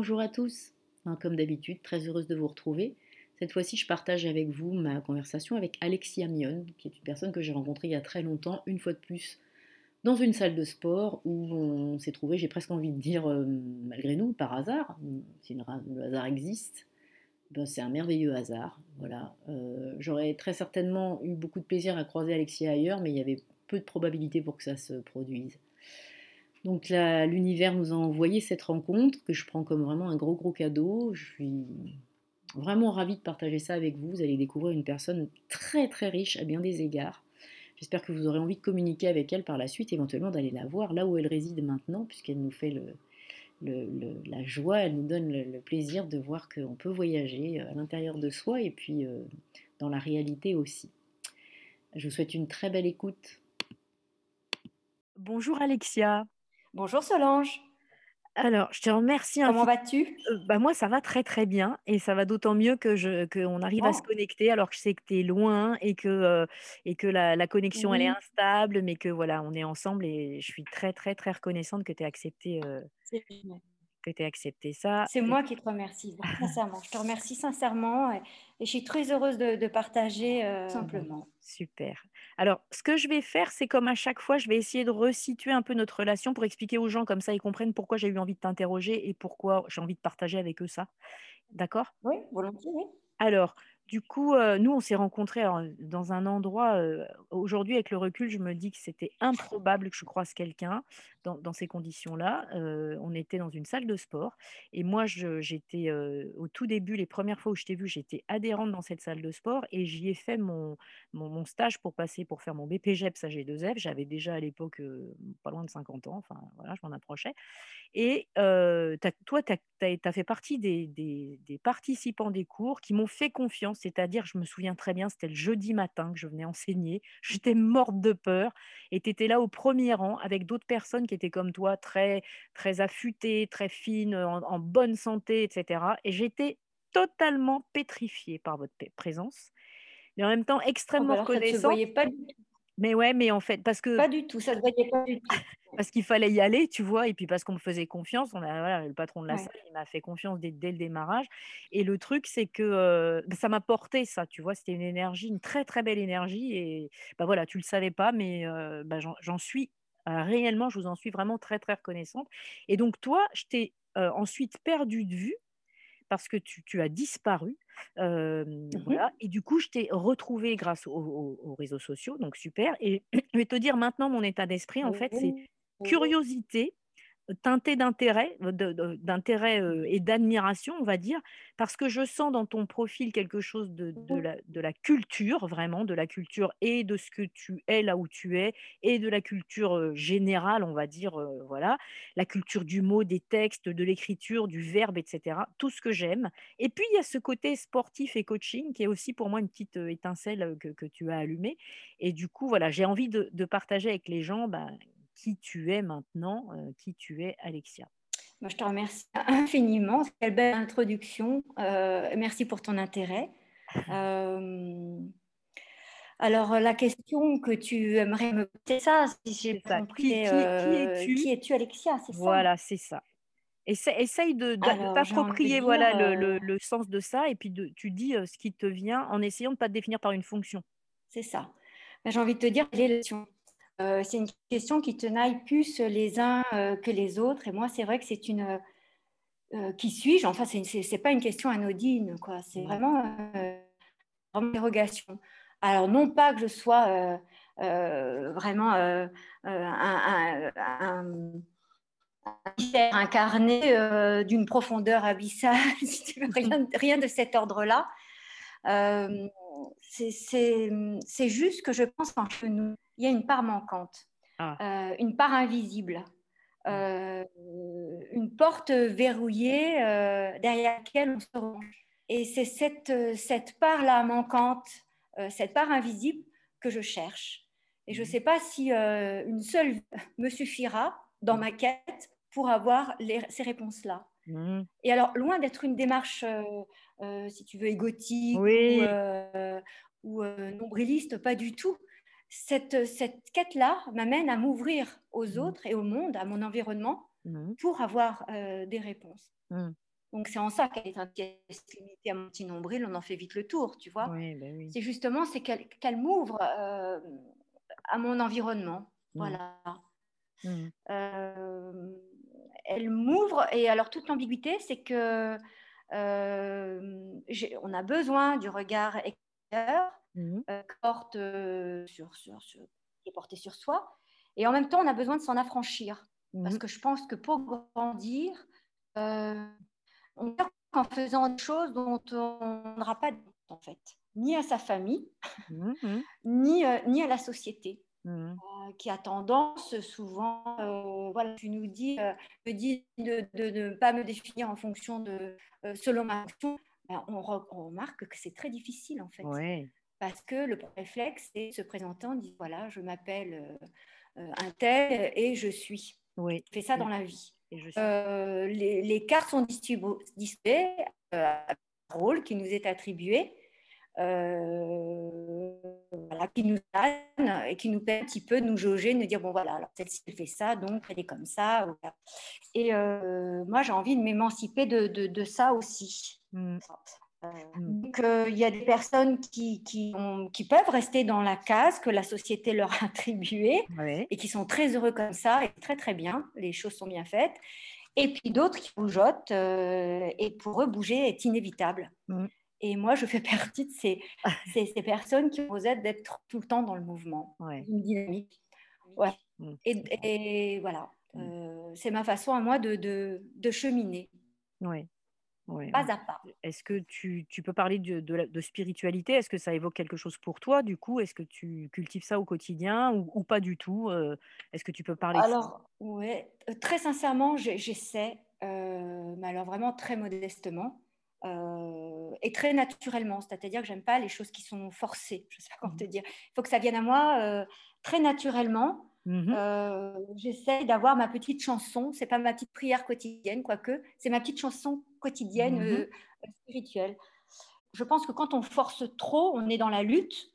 Bonjour à tous, comme d'habitude, très heureuse de vous retrouver. Cette fois-ci, je partage avec vous ma conversation avec Alexia Mion, qui est une personne que j'ai rencontrée il y a très longtemps, une fois de plus, dans une salle de sport où on s'est trouvé, j'ai presque envie de dire, euh, malgré nous, par hasard, si le hasard existe, ben, c'est un merveilleux hasard. Voilà. Euh, j'aurais très certainement eu beaucoup de plaisir à croiser Alexia ailleurs, mais il y avait peu de probabilité pour que ça se produise. Donc l'univers nous a envoyé cette rencontre que je prends comme vraiment un gros gros cadeau. Je suis vraiment ravie de partager ça avec vous. Vous allez découvrir une personne très très riche à bien des égards. J'espère que vous aurez envie de communiquer avec elle par la suite, éventuellement d'aller la voir là où elle réside maintenant, puisqu'elle nous fait la joie, elle nous donne le, plaisir de voir qu'on peut voyager à l'intérieur de soi et puis euh, dans la réalité aussi. Je vous souhaite une très belle écoute. Bonjour Alexia. Bonjour Solange. Alors, je te remercie. Comment vas-tu? Euh, bah Moi, ça va très très bien et ça va d'autant mieux que je qu'on arrive à se connecter alors que je sais que tu es loin et que, euh, et que la, connexion elle est instable, mais que voilà, on est ensemble et je suis très très très reconnaissante que tu aies accepté euh, que tu accepté ça. C'est moi qui te remercie, sincèrement. Je te remercie sincèrement et, je suis très heureuse de, partager euh, simplement. Super. Alors, ce que je vais faire, c'est comme à chaque fois, je vais essayer de resituer un peu notre relation pour expliquer aux gens comme ça, ils comprennent pourquoi j'ai eu envie de t'interroger et pourquoi j'ai envie de partager avec eux ça. D'accord? Oui, volontiers, oui. Alors, du coup, euh, nous, on s'est rencontrés dans un endroit. Euh, aujourd'hui, avec le recul, je me dis que c'était improbable que je croise quelqu'un dans, ces conditions-là. Euh, on était dans une salle de sport. Et moi, j'étais au tout début, les premières fois où je t'ai vu, j'étais adhérente dans cette salle de sport et j'y ai fait mon, mon, stage pour passer, pour faire mon BPGEPS AG2F. J'avais déjà à l'époque pas loin de 50 ans. Enfin, voilà, je m'en approchais. Et toi, tu as, fait partie des participants des cours qui m'ont fait confiance c'est-à-dire, je me souviens très bien, c'était le jeudi matin que je venais enseigner. J'étais morte de peur et tu étais là au premier rang avec d'autres personnes qui étaient comme toi, très, très affûtées, très fines, en, bonne santé, etc. Et j'étais totalement pétrifiée par votre présence, mais en même temps extrêmement oh, bah reconnaissante. pas mais ouais, mais en fait, parce que. Pas du tout, ça ne se voyait pas du tout. parce qu'il fallait y aller, tu vois, et puis parce qu'on me faisait confiance. On a, voilà, le patron de la salle, il m'a fait confiance dès, dès, le démarrage. Et le truc, c'est que euh, ça m'a porté ça, tu vois, c'était une énergie, une très très belle énergie. Et bah voilà, tu le savais pas, mais euh, bah, j'en suis euh, réellement, je vous en suis vraiment très très reconnaissante. Et donc, toi, je t'ai ensuite perdu de vue parce que tu, as disparu. Mmh voilà. Et du coup, je t'ai retrouvé grâce aux, réseaux sociaux, donc super. Et je vais te dire maintenant mon état d'esprit, en fait, c'est curiosité, teinté d'intérêt, d'intérêt euh, et d'admiration, on va dire, parce que je sens dans ton profil quelque chose de, de, la, culture, vraiment, de la culture et de ce que tu es là où tu es, et de la culture générale, on va dire, voilà, la culture du mot, des textes, de l'écriture, du verbe, etc. Tout ce que j'aime. Et puis, il y a ce côté sportif et coaching qui est aussi pour moi une petite étincelle que, que tu as allumée. Et du coup, voilà, j'ai envie de, partager avec les gens. Ben, qui tu es maintenant, euh, qui tu es, Alexia. Moi, je te remercie infiniment. Quelle belle introduction. Euh, merci pour ton intérêt. Euh, alors, la question que tu aimerais me poser, ça, si j'ai compris, qui, es-tu? qui es-tu, Alexia? Voilà, c'est ça. Essaye de t'approprier voilà, le, le, sens de ça et puis de, tu dis ce qui te vient en essayant de ne pas te définir par une fonction. C'est ça. J'ai envie de te dire, euh, c'est une question qui tenaille plus les uns que les autres. Et moi, c'est vrai que c'est une. qui suis-je? Enfin, ce n'est pas une question anodine, quoi. C'est vraiment, une interrogation. Alors, non pas que je sois vraiment un, un un incarné euh, d'une profondeur abyssale, rien, de cet ordre-là. Euh, c'est juste que je pense qu'en nous, il y a une part manquante, ah. euh, une part invisible, une porte verrouillée derrière laquelle on se range. Et c'est cette, cette part-là manquante, cette part invisible que je cherche. Et je ne mmh. sais pas si une seule me suffira dans ma quête pour avoir ces réponses-là. Mmh. Et alors, loin d'être une démarche, euh, euh, si tu veux, égotique ou, euh, nombriliste, pas du tout. Cette, cette quête-là m'amène à m'ouvrir aux mmh. autres et au monde, à mon environnement, mmh. pour avoir des réponses. Donc, c'est en ça qu'elle est un limitée à mon petit nombril, on en fait vite le tour, tu vois. Ben c'est justement c'est qu'elle m'ouvre à mon environnement. Voilà. Euh, elle m'ouvre, et alors toute l'ambiguïté, c'est que euh, on a besoin du regard extérieur mmh. euh, porte, sur, sur, sur, qui est porté sur soi, et en même temps, on a besoin de s'en affranchir. Parce mmh. que je pense que pour grandir, on en faisant des choses dont on n'aura pas en fait, ni à sa famille, mmh, ni, ni à la société. Mmh. Euh, qui a tendance souvent, euh, voilà, tu nous dis, euh, me dis de ne pas me définir en fonction de selon ma fonction, ben, on, remarque que c'est très difficile en fait. Parce que le réflexe, c'est se présenter en disant voilà, je m'appelle un tel et je suis. Oui. Je fais ça dans la vie. les, les, cartes sont distribuées, à rôle qui nous est attribué. Euh, voilà, qui nous donne et qui nous permet un petit peu de nous jauger, de nous dire bon voilà, alors celle-ci elle fait ça, donc elle est comme ça. Et euh, moi j'ai envie de m'émanciper de, de, ça aussi. Mmh. Euh, mmh. donc il y a des personnes qui, qui, ont, qui, peuvent rester dans la case que la société leur a attribuée et qui sont très heureux comme ça et très très bien, les choses sont bien faites. Et puis d'autres qui bougeotent et pour eux bouger est inévitable. Mmh. Et moi, je fais partie de ces, ces, personnes qui osent d'être tout le temps dans le mouvement, une dynamique. Ouais. Mmh. Et, voilà, euh, c'est ma façon à moi de, de, de cheminer. Oui. Pas à pas. Est-ce que tu, tu, peux parler de, de, spiritualité? Est-ce que ça évoque quelque chose pour toi du coup? Est-ce que tu cultives ça au quotidien ou, ou pas du tout euh, Est-ce que tu peux parler Alors, ouais, euh, très sincèrement, j'essaie, mais alors vraiment très modestement. Euh, et très naturellement, c'est-à-dire que j'aime pas les choses qui sont forcées. Je sais pas comment te mmh. dire. Il faut que ça vienne à moi euh, très naturellement. Mmh euh, j'essaie d'avoir ma petite chanson. C'est pas ma petite prière quotidienne, quoique c'est ma petite chanson quotidienne mmh spirituelle. Je pense que quand on force trop, on est dans la lutte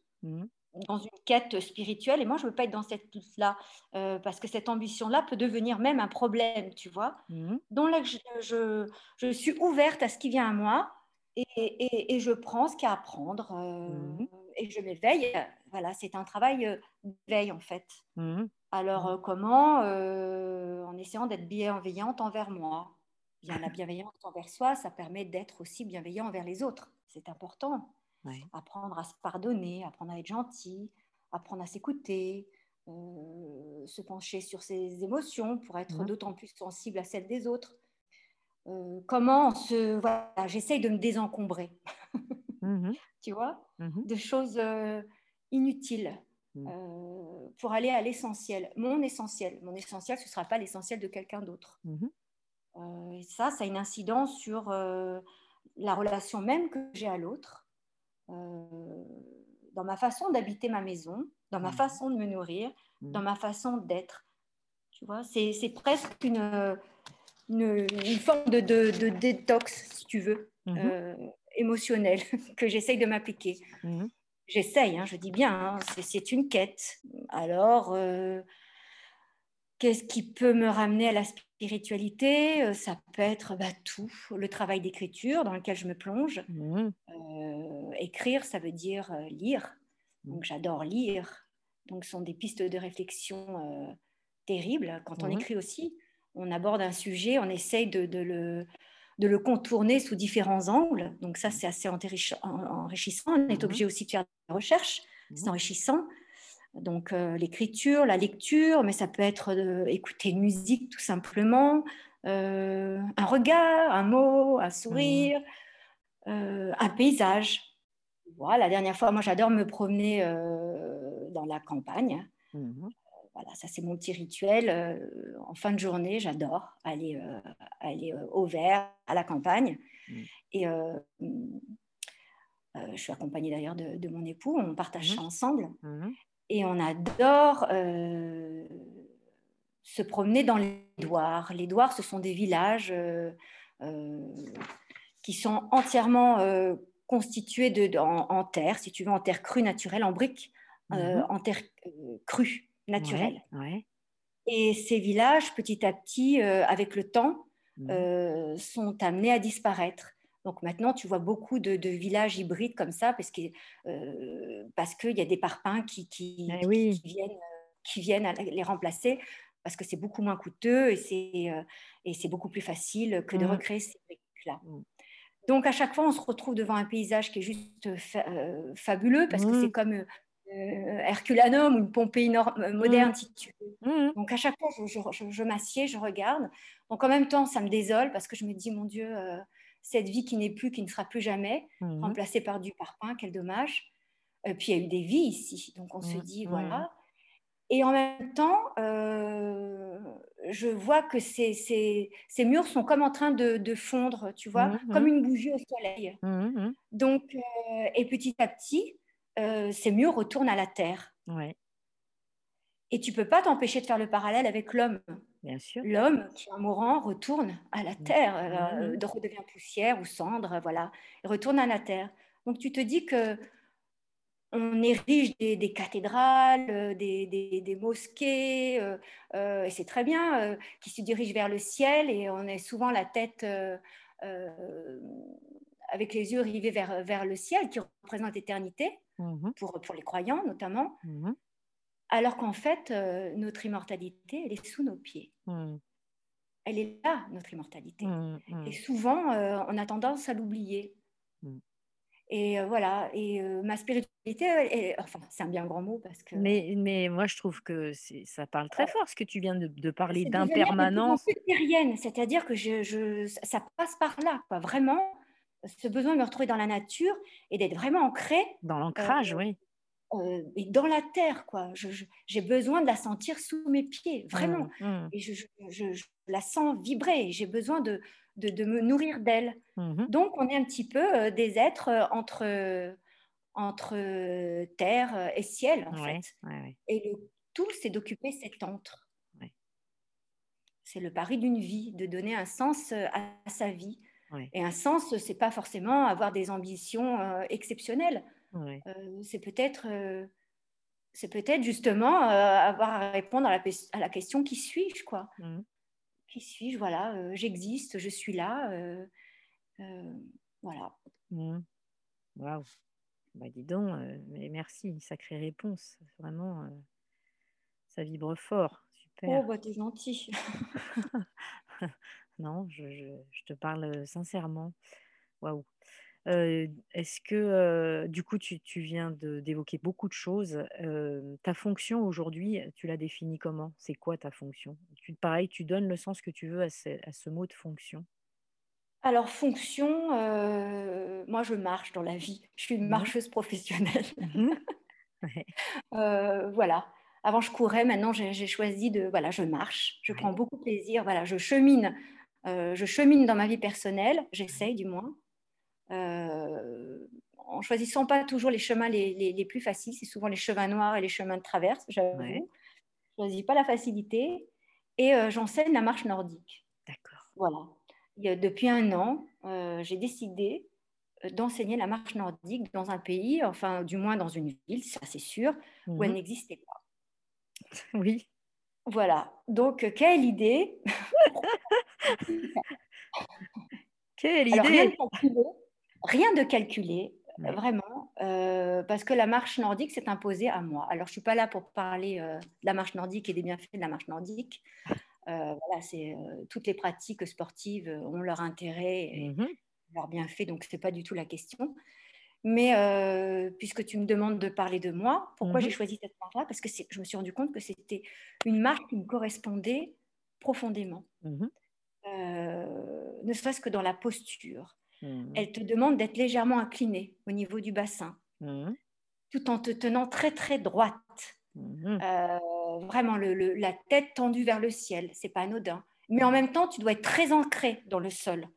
dans une quête spirituelle. Et moi, je ne veux pas être dans cette lutte-là, euh, parce que cette ambition-là peut devenir même un problème, tu vois. Mmh. Donc là, je, je, suis ouverte à ce qui vient à moi et, et, je prends ce qu'il y a à prendre euh, mmh. et je m'éveille. Voilà, c'est un travail d'éveil, en fait. Mmh. Alors, euh, comment En essayant d'être bienveillante envers moi? Bien, la bienveillance envers soi, ça permet d'être aussi bienveillant envers les autres. C'est important. Apprendre à se pardonner, apprendre à être gentil, apprendre à s'écouter, euh, se pencher sur ses émotions pour être mmh d'autant plus sensible à celles des autres. Euh, comment se. Voilà, j'essaye de me désencombrer, mmh tu vois, mmh de choses euh, inutiles pour aller à l'essentiel. Mon essentiel. Mon essentiel, ce ne sera pas l'essentiel de quelqu'un d'autre. et ça, ça a une incidence sur la relation même que j'ai à l'autre euh, dans ma façon d'habiter ma maison, dans ma mmh. façon de me nourrir, mmh. dans ma façon d'être. Tu vois, c'est presque une, une, forme de, de, détox, si tu veux, mmh euh, émotionnel que j'essaye de m'appliquer. J'essaye, hein, je dis bien, hein, c'est une quête. Alors, euh, qu'est-ce qui peut me ramener à la spiritualité, ça peut être bah, tout, le travail d'écriture dans lequel je me plonge. Mmh. écrire, ça veut dire lire. Mmh. Donc j'adore lire. Donc ce sont des pistes de réflexion terribles. Quand on mmh. écrit aussi, on aborde un sujet, on essaye de, le, de le contourner sous différents angles. Donc ça, c'est assez enrichissant. On est obligé aussi de faire des recherches. C'est enrichissant donc euh, l'écriture, la lecture, mais ça peut être écouter une musique tout simplement, euh, un regard, un mot, un sourire, euh, un paysage. Voilà, la dernière fois, moi j'adore me promener dans la campagne. Mmh voilà, ça c'est mon petit rituel. en fin de journée, j'adore aller, aller au vert, à la campagne. Mmh. Et je suis accompagnée d'ailleurs de, mon époux, on partage mmh ça ensemble et on adore euh, se promener dans les douars. Les douars, ce sont des villages euh, euh, qui sont entièrement constitués de, en, terre, si tu veux, en terre crue naturelle, en briques, mhm. en terre crue naturelle. Et ces villages, petit à petit, avec le temps, mhm. sont amenés à disparaître. Donc maintenant, tu vois beaucoup de, villages hybrides comme ça parce qu'il euh, y a des parpaings qui, qui, eh viennent, qui viennent les remplacer parce que c'est beaucoup moins coûteux et c'est, euh, beaucoup plus facile que de mmh. recréer ces briques-là. Mmh. Donc à chaque fois, on se retrouve devant un paysage qui est juste euh, fabuleux parce que c'est comme Herculanum ou une Pompéi moderne, si tu veux. Donc à chaque fois, je, je, je, m'assieds, je regarde. Donc en même temps, ça me désole parce que je me dis, mon Dieu, cette vie qui n'est plus, qui ne sera plus jamais, mmh remplacée par du parpaing, quel dommage. Euh, puis il y a eu des vies ici, donc on se mmh, dit, voilà. Et en même temps, euh, je vois que ces, ces, ces, murs sont comme en train de, de fondre, tu vois, mmh comme une bougie au soleil. Donc, euh, et petit à petit, ces murs retournent à la terre. Ouais. Et tu peux pas t'empêcher de faire le parallèle avec l'homme. Bien sûr. L'homme, qui est mourant, retourne à la mmh. terre, euh, mmh. redevient poussière ou cendre, voilà, et retourne à la terre. Donc tu te dis que on érige des, des cathédrales, euh, des, des, des mosquées, euh, euh, et c'est très bien, qui se dirigent vers le ciel, et on est souvent la tête avec les yeux rivés vers, vers le ciel, qui représente l'éternité, mmh pour, pour les croyants notamment alors qu'en fait, euh, notre immortalité, elle est sous nos pieds. Hmm. Elle est là, notre immortalité. Et souvent, euh, on a tendance à l'oublier. Et euh, voilà, et ma spiritualité, enfin, c'est un bien grand mot parce que. Mais, mais moi, je trouve que ça parle très fort ce que tu viens de, parler d'impermanence. C'est-à-dire que je, ça passe par là, quoi. Vraiment, ce besoin de me retrouver dans la nature et d'être vraiment ancré. Dans l'ancrage, oui. Euh, et dans la terre, quoi. J'ai besoin de la sentir sous mes pieds, vraiment. Mmh, mmh. Et je, la sens vibrer. J'ai besoin de, de, me nourrir d'elle. Mmh Donc, on est un petit peu euh, des êtres euh, entre, entre terre et ciel, en fait. Et le tout, c'est d'occuper cet entre. C'est le pari d'une vie, de donner un sens à, sa vie. Et un sens, c'est pas forcément avoir des ambitions exceptionnelles. Euh, c'est peut-être euh, c'est peut-être justement euh, avoir à répondre à la, à la question qui suis-je quoi? Mmh. Qui suis-je? Voilà, j'existe, je suis là. voilà. Mmh. Waouh. Bah dis donc, mais merci, sacrée réponse. Vraiment, ça vibre fort. Super. Oh, bah t'es gentil. non, je, je, te parle sincèrement. Waouh. Est-ce que, du coup, tu, viens d'évoquer beaucoup de choses. ta fonction aujourd'hui, tu la définis comment? C'est quoi ta fonction? Tu, Pareil, tu donnes le sens que tu veux à ce, mot de fonction. Alors, fonction, moi, je marche dans la vie. Je suis une mmh marcheuse professionnelle. Mmh voilà. Avant, je courais. Maintenant, j'ai choisi de. Voilà, je marche. Je prends beaucoup de plaisir. Voilà, je chemine. Je chemine dans ma vie personnelle. J'essaye, du moins. Euh, en choisissant pas toujours les chemins les, plus faciles, c'est souvent les chemins noirs et les chemins de traverse, j'avoue. Je ne choisis pas la facilité et euh, j'enseigne la marche nordique. D'accord. Voilà. Depuis un an, euh, j'ai décidé d'enseigner la marche nordique dans un pays, enfin du moins dans une ville, ça c'est sûr, où elle mhm. n'existait pas. Oui. Voilà. Donc, quelle idée Quelle idée. rien de calculé, vraiment, euh, parce que la marche nordique s'est imposée à moi. Alors, je ne suis pas là pour parler euh, de la marche nordique et des bienfaits de la marche nordique. Euh, voilà, c'est toutes les pratiques sportives ont leur intérêt et mmh leur bienfait, donc ce n'est pas du tout la question. Mais puisque tu me demandes de parler de moi, pourquoi mmh j'ai choisi cette marche-là? Parce que je me suis rendu compte que c'était une marche qui me correspondait profondément, mmh ne serait-ce que dans la posture Mmh. Elle te demande d'être légèrement incliné au niveau du bassin, mmh. tout en te tenant très très droite. Mmh. Euh, vraiment la tête tendue vers le ciel, c'est pas anodin. Mais en même temps, tu dois être très ancré dans le sol.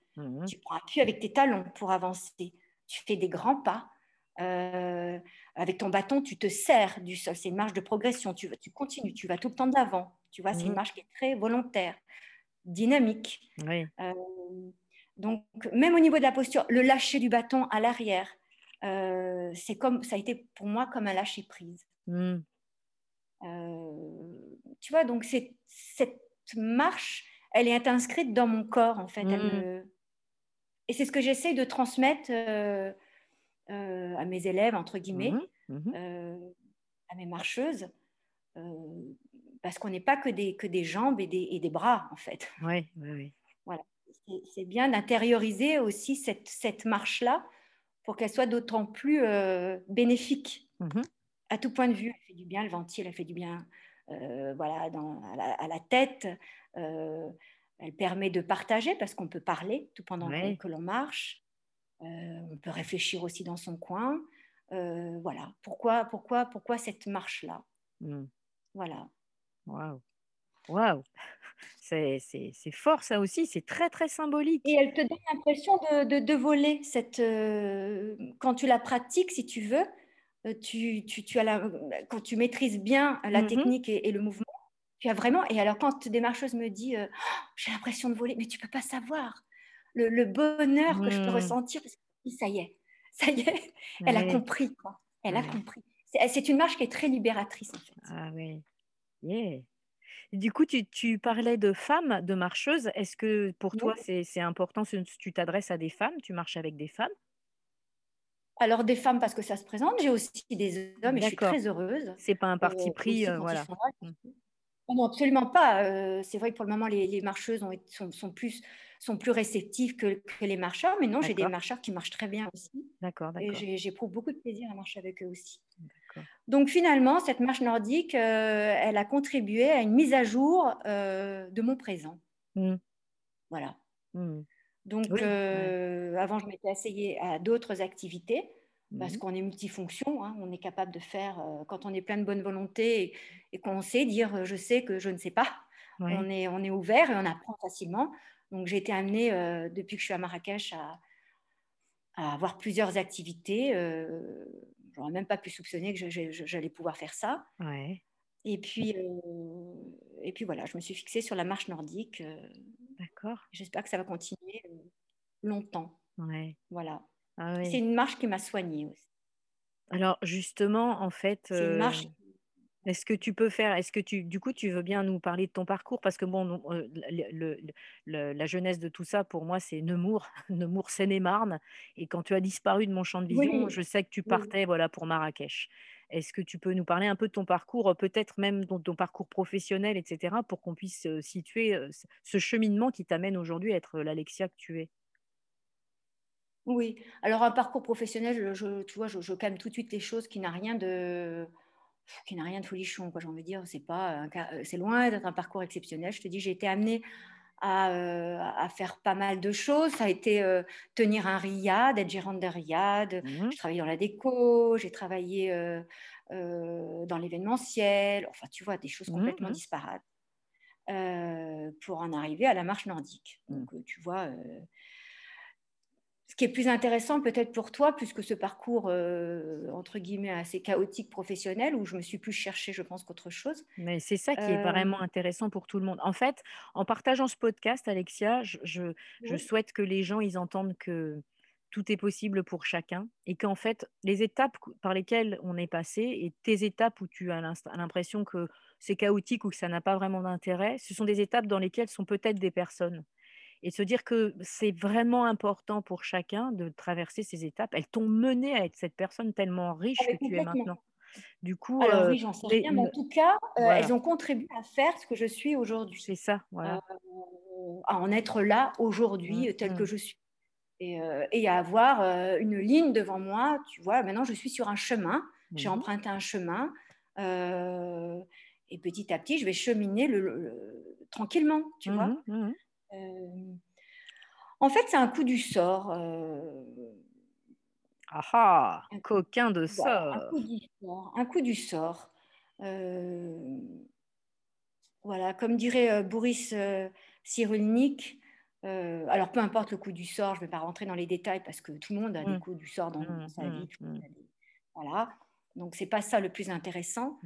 Tu prends appui avec tes talons pour avancer. Tu fais des grands pas. Euh, avec ton bâton, tu te sers du sol. C'est une marche de progression. Tu, tu continues, tu vas tout le temps de l'avant. Tu vois, c'est une marche qui est très volontaire, dynamique. Oui. Euh, donc, même au niveau de la posture, le lâcher du bâton à l'arrière, euh, c'est comme ça a été pour moi comme un lâcher prise. Hmm. Euh, tu vois, donc cette marche, elle est inscrite dans mon corps en fait. Hmm. Et c'est ce que j'essaie de transmettre à mes élèves entre guillemets, hmm. à mes marcheuses, parce qu'on n'est pas que des, que des jambes et des, et des bras en fait. Oui, oui, oui. Voilà c'est bien d'intérioriser aussi cette, marche-là pour qu'elle soit d'autant plus euh, bénéfique mmh à tout point de vue. Elle fait du bien, le ventil, elle fait du bien euh, voilà, dans, à, la, tête. Euh, elle permet de partager parce qu'on peut parler tout pendant que l'on marche. on peut réfléchir aussi dans son coin. voilà. Pourquoi, pourquoi, pourquoi cette marche-là? Mmh. Voilà. Waouh. Waouh c'est fort ça aussi, c'est très très symbolique. Et elle te donne l'impression de, de, voler cette, euh, quand tu la pratiques, si tu veux, euh, tu, tu, tu as la, quand tu maîtrises bien la mmh technique et, le mouvement, tu as vraiment. Et alors quand des marcheuses me disent oh, j'ai l'impression de voler, mais tu peux pas savoir le, bonheur que je peux mmh. ressentir, parce que ça y est, ça y est, elle a compris quoi. Elle a compris. C'est une marche qui est très libératrice en fait. Ah oui. Yeah. Du coup, tu, parlais de femmes, de marcheuses. Est-ce que pour toi, c'est important si tu t'adresses à des femmes, tu marches avec des femmes? Alors des femmes parce que ça se présente, j'ai aussi des hommes et je suis très heureuse. C'est pas un parti euh, pris, euh, voilà. Mmh. Non, absolument pas. Euh, c'est vrai que pour le moment, les, marcheuses sont, plus, sont plus réceptives que, les marcheurs, mais non, j'ai des marcheurs qui marchent très bien aussi. D'accord, d'accord. Et j'éprouve beaucoup de plaisir à marcher avec eux aussi. Donc finalement, cette marche nordique, euh, elle a contribué à une mise à jour euh, de mon présent. Mmh. Voilà. Mmh. Donc euh, avant, je m'étais essayée à d'autres activités parce mmh. qu'on est multifonction, hein. on est capable de faire, quand on est plein de bonne volonté et, qu'on sait dire je sais que je ne sais pas, on, est, on est ouvert et on apprend facilement. Donc j'ai été amenée, depuis que je suis à Marrakech, à, à avoir plusieurs activités même pas pu soupçonner que j'allais pouvoir faire ça. Et puis, euh, et puis voilà, je me suis fixée sur la marche nordique. Euh, D'accord. J'espère que ça va continuer euh, longtemps. Ouais. Voilà. Ah C'est une marche qui m'a soignée aussi. Alors justement, en fait, c'est une marche est-ce que tu peux faire, est-ce que tu, du coup, tu veux bien nous parler de ton parcours? Parce que bon, euh, la jeunesse de tout ça, pour moi, c'est Nemours, Nemours, Seine-et-Marne. Et quand tu as disparu de mon champ de vision, je sais que tu partais voilà, pour Marrakech. Est-ce que tu peux nous parler un peu de ton parcours, peut-être même de ton parcours professionnel, etc., pour qu'on puisse euh, situer euh, ce cheminement qui t'amène aujourd'hui à être l'Alexia que tu es? Oui, alors un parcours professionnel, je, tu vois, je, je calme tout de suite les choses qui n'a rien de qui n'a rien de folichon, quoi. J'ai envie de dire, c'est pas, euh, c'est loin d'être un parcours exceptionnel. Je te dis, j'ai été amenée à, euh, à, faire pas mal de choses. Ça a été euh, tenir un riad, être gérante d'un riad. Mmh. J'ai travaillé dans la déco, j'ai travaillé dans l'événementiel. Enfin, tu vois, des choses mmh, complètement mmh. disparates. pour en arriver à la marche nordique. Donc, tu vois, ce qui est plus intéressant peut-être pour toi, puisque ce parcours, euh, entre guillemets, assez chaotique professionnel, où je me suis plus cherchée, je pense, qu'autre chose. Mais c'est ça qui est vraiment intéressant pour tout le monde. En fait, en partageant ce podcast, Alexia, je, souhaite que les gens, ils entendent que tout est possible pour chacun et qu'en fait, les étapes par lesquelles on est passé et tes étapes où tu as l'impression que c'est chaotique ou que ça n'a pas vraiment d'intérêt, ce sont des étapes dans lesquelles sont peut-être des personnes. Et se dire que c'est vraiment important pour chacun de traverser ces étapes. Elles t'ont mené à être cette personne tellement riche Ah que tu es maintenant. Du coup, Alors euh, oui, j'en sais rien, mais en tout cas, euh, Voilà. elles ont contribué à faire ce que je suis aujourd'hui, c'est ça, voilà. euh, à en être là aujourd'hui, Mm, telle mm. que je suis. Et, et à avoir une ligne devant moi, tu vois, maintenant je suis sur un chemin, j'ai Mhm. emprunté un chemin, et petit à petit, je vais cheminer le, le- le- tranquillement, tu vois. Euh, en fait, c'est un coup du sort. euh, Ah ah, Un- coquin de Voilà, un sort. coup du sort. Un coup du sort. Euh, voilà, comme dirait euh, Boris euh, Cyrulnik, alors peu importe le coup du sort, je ne vais pas rentrer dans les détails parce que tout le monde a des Mm. coups du sort dans Mm, sa mm, vie. des- Voilà, donc c'est pas ça le plus intéressant.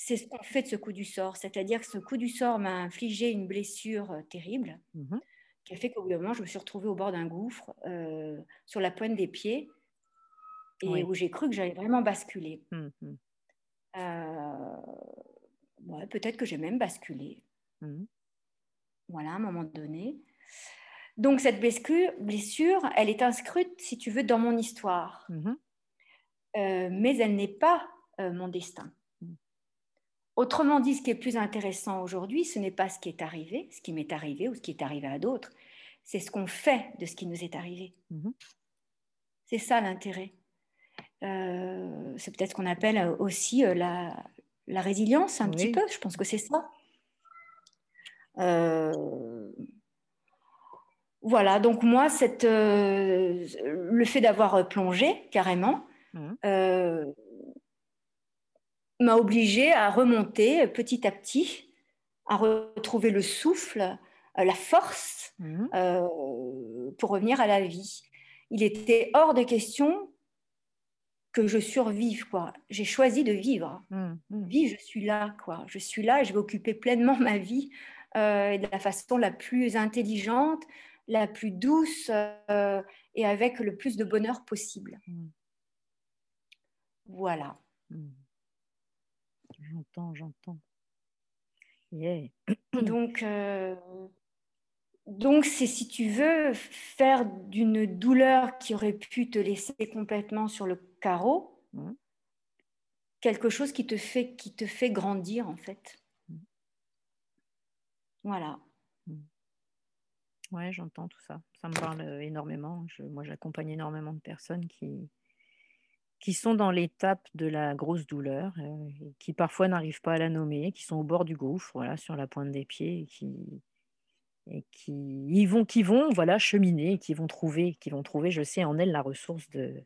C'est ce qu'on fait de ce coup du sort, c'est-à-dire que ce coup du sort m'a infligé une blessure euh, terrible Mhm. qui a fait qu'au bout d'un moment, je me suis retrouvée au bord d'un gouffre, euh, sur la pointe des pieds, et Oui. où j'ai cru que j'allais vraiment basculer. Mhm. Euh, ouais, peut-être que j'ai même basculé, Mhm. voilà, à un moment donné. Donc cette blessure, elle est inscrite, si tu veux, dans mon histoire. Euh, mais elle n'est pas mon destin. Autrement dit, ce qui est plus intéressant aujourd'hui, ce n'est pas ce qui est arrivé, ce qui m'est arrivé ou ce qui est arrivé à d'autres, c'est ce qu'on fait de ce qui nous est arrivé. Mhm. C'est ça l'intérêt. Euh, c'est peut-être ce qu'on appelle euh, aussi euh, la, la résilience, un petit peu. Je pense que c'est ça. Euh, voilà, donc moi, cette, euh, le fait d'avoir plongé carrément Mhm. M'a obligée à remonter petit à petit, à retrouver le souffle, euh, la force Mhm. euh, pour revenir à la vie. Il était hors de question que je survive, quoi. J'ai choisi de vivre. Vie, je suis là, quoi. Je suis là et je vais occuper pleinement ma vie euh, de la façon la plus intelligente, la plus douce euh, et avec le plus de bonheur possible. Mhm. Voilà. J'entends, j'entends. Yeah. Donc, euh, donc c'est si tu veux faire d'une douleur qui aurait pu te laisser complètement sur le carreau Mhm. quelque chose qui te fait qui te fait grandir en fait. Mhm. Voilà. Ouais, j'entends tout ça. Ça me parle euh, énormément. Je- moi, j'accompagne énormément de personnes qui, qui sont dans l'étape de la grosse douleur, euh, qui parfois n'arrivent pas à la nommer, qui sont au bord du gouffre, voilà, sur la pointe des pieds, et qui, et qui ils vont, qui vont, voilà, cheminer, qui vont trouver, qui vont trouver, je sais, en elles la ressource de,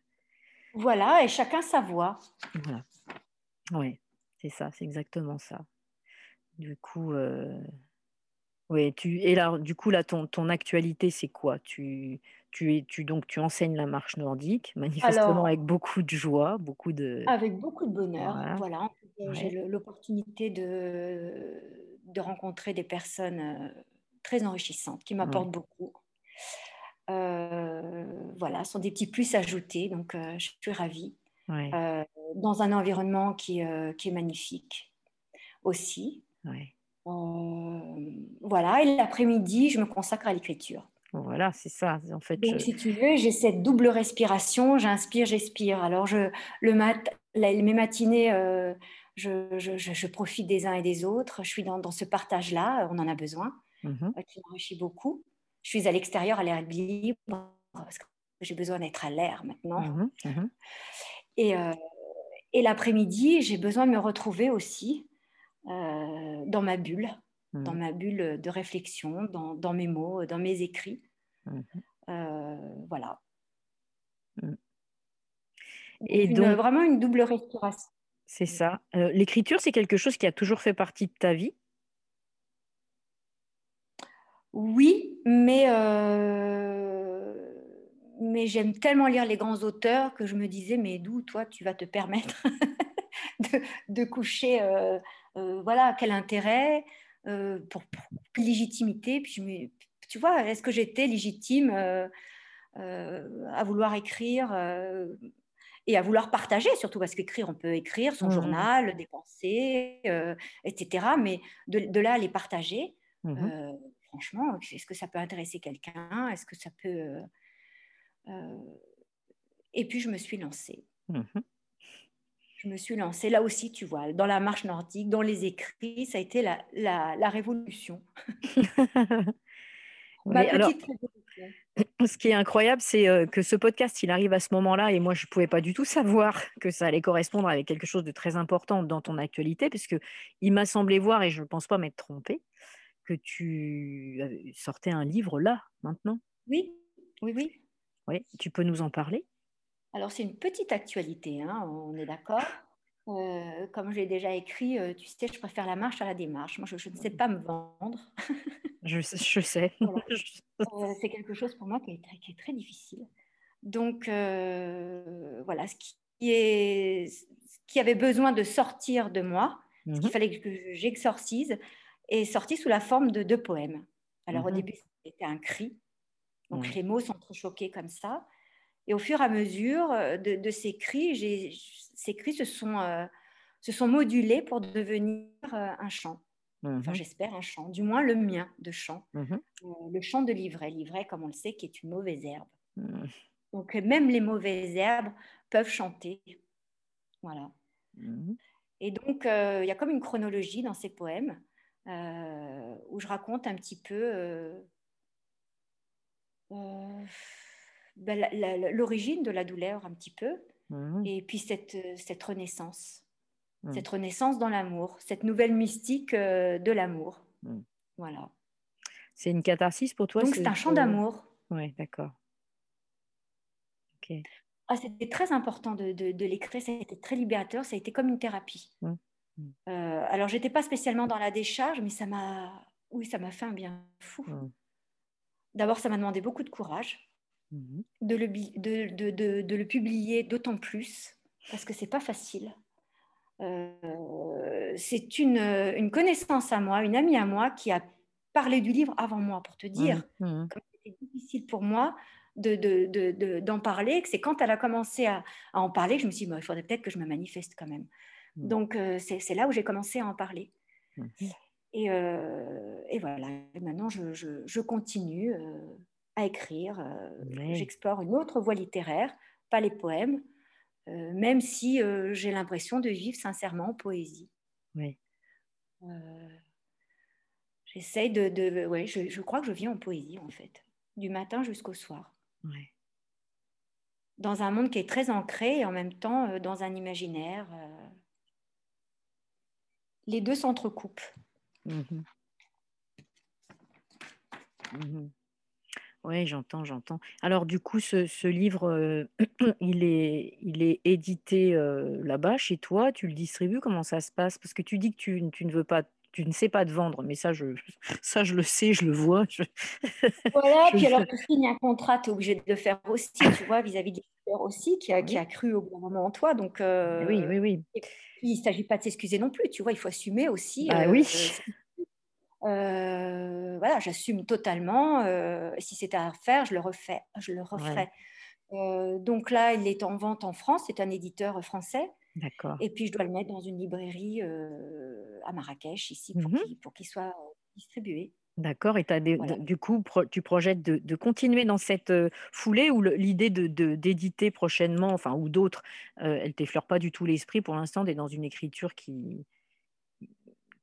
Voilà, et chacun sa voix. voilà. Ouais, c'est ça, c'est exactement ça. Du coup, euh, ouais, tu, et là, du coup, là, ton, ton actualité, c'est quoi? Tu, tu es, tu, donc, tu enseignes la marche nordique, manifestement Alors, avec beaucoup de joie, beaucoup de, avec beaucoup de bonheur, voilà, J'ai l'opportunité de, de rencontrer des personnes euh, très enrichissantes qui ouais, m'apportent beaucoup. Euh, voilà, ce sont des petits plus ajoutés, donc euh, je suis ravie. ouais, Euh, dans un environnement qui, qui est magnifique aussi. ouais. Euh, voilà, et l'après-midi, je me consacre à l'écriture. Voilà, c'est ça. En fait, Donc, je, si tu veux, j'ai cette double respiration, j'inspire, j'expire. Alors, je, le mat, la- mes matinées, euh, je, je- je- je profite des uns et des autres. Je suis dans, dans ce partage-là, on en a besoin, Mhm, euh, qui m'enrichit beaucoup. Je suis à l'extérieur, à l'air libre, parce que j'ai besoin d'être à l'air maintenant. mhm, mhm. Et, euh, et l'après-midi, j'ai besoin de me retrouver aussi dans ma bulle, dans Mhm, ma bulle de réflexion, dans, dans mes mots, dans mes écrits. mhm, Euh, voilà. Donc, Et une- donc, vraiment une double respiration. c'est ça. Euh, l'écriture, c'est quelque chose qui a toujours fait partie de ta vie? Oui, mais, euh, mais j'aime tellement lire les grands auteurs que je me disais, mais d'où toi tu vas te permettre de, de coucher euh, Voilà, quel intérêt? Euh, pour, légitimité. Puis je me- tu vois, est-ce que j'étais légitime euh, euh, à vouloir écrire et à vouloir partager, surtout parce qu'écrire, on peut écrire son mmh. journal, des pensées, etc. Mais de, là à les partager, mmh. franchement, est-ce que ça peut intéresser quelqu'un? Est-ce que ça peut... Et puis, je me suis lancée. Mmh je me suis lancée. Là aussi, tu vois, dans la marche nordique, dans les écrits, ça a été la, la, révolution. Ma petite révolution. Ce qui est incroyable, c'est euh, que ce podcast, il arrive à ce moment-là, et moi, je ne pouvais pas du tout savoir que ça allait correspondre avec quelque chose de très important dans ton actualité, parce il m'a semblé voir, et je ne pense pas m'être trompée, que tu sortais un livre là, maintenant? Oui, oui, oui. Oui, tu peux nous en parler? Alors, c'est une petite actualité, hein, on est d'accord. Euh, comme j'ai déjà écrit, euh, tu sais, je préfère la marche à la démarche. Moi, je, ne sais pas me vendre. je, je, sais. Euh, c'est quelque chose pour moi qui est très, qui est très difficile. Donc, voilà, ce qui, est, ce qui avait besoin de sortir de moi, ce qu'il mmh fallait que j'exorcise, est sorti sous la forme de deux poèmes. Alors, au mmh début, c'était un cri. Donc, les mots sont trop choqués comme ça. Et au fur et à mesure de, de ces cris, ces cris se sont, euh, se sont modulés pour devenir euh, un chant. Enfin, mmh j'espère un chant, du moins le mien de chant. Mmh euh, le chant de l'ivraie. L'ivraie, comme on le sait, qui est une mauvaise herbe. Mmh. Donc, même les mauvaises herbes peuvent chanter. Voilà. Et donc, il y a comme une chronologie dans ces poèmes où je raconte un petit peu ben, l'origine de la douleur, un petit peu, Mmh. Et puis cette, euh, cette renaissance, mmh. cette renaissance dans l'amour, cette nouvelle mystique euh, de l'amour. Mmh. Voilà. C'est une catharsis pour toi Donc c'est un chant d'amour. Oui, d'accord. Ok. Ah, c'était très important de, de, l'écrire, ça a été très libérateur, ça a été comme une thérapie. Euh, alors, j'étais pas spécialement dans la décharge, mais ça m'a, oui, ça m'a fait un bien fou. D'abord, ça m'a demandé beaucoup de courage. Mhm. de, le, de, de, de, le publier d'autant plus, parce que c'est pas facile. Euh, c'est une, une, connaissance à moi, une amie à moi qui a parlé du livre avant moi, pour te dire. Mmh. C'était difficile pour moi d'en de, d'en parler. C'est quand elle a commencé à, à, en parler que je me suis dit, il faudrait peut-être que je me manifeste quand même. Mmh. Donc, euh, c'est là où j'ai commencé à en parler. Mmh. Et, euh, et, voilà, maintenant, je, je, je continue à écrire. Euh, j'explore une autre voie littéraire, pas les poèmes, euh, même si euh, j'ai l'impression de vivre sincèrement en poésie. Oui. J'essaye de... de ouais, je, je, crois que je vis en poésie, en fait, du matin jusqu'au soir. Dans un monde qui est très ancré et en même temps dans un imaginaire. Les deux s'entrecoupent. Mmh mmh oui, j'entends, j'entends. Alors du coup, ce, livre, il, est, il est édité là-bas, chez toi, tu le distribues, comment ça se passe? Parce que tu dis que tu, tu ne veux pas, tu ne sais pas te vendre, mais ça, je, ça, je le sais, je le vois. Voilà, puis alors tu signes un contrat, tu es obligé de le faire aussi, tu vois, vis-à-vis de l'éditeur aussi, qui a, qui a cru au bon moment en toi. Donc, oui, oui, oui. il ne s'agit pas de s'excuser non plus, tu vois, il faut assumer aussi. Bah oui. Euh, voilà, j'assume totalement. Euh, si c'était à refaire, je le refais, je le referai. Euh, donc là, il est en vente en France. C'est un éditeur français. D'accord. Et puis je dois le mettre dans une librairie à Marrakech ici pour mmh qu'il soit distribué. D'accord. Et as du coup, tu projettes de, continuer dans cette foulée ou l'idée de d'éditer prochainement, enfin ou d'autres, elle t'effleure pas du tout l'esprit pour l'instant. Tu es dans une écriture qui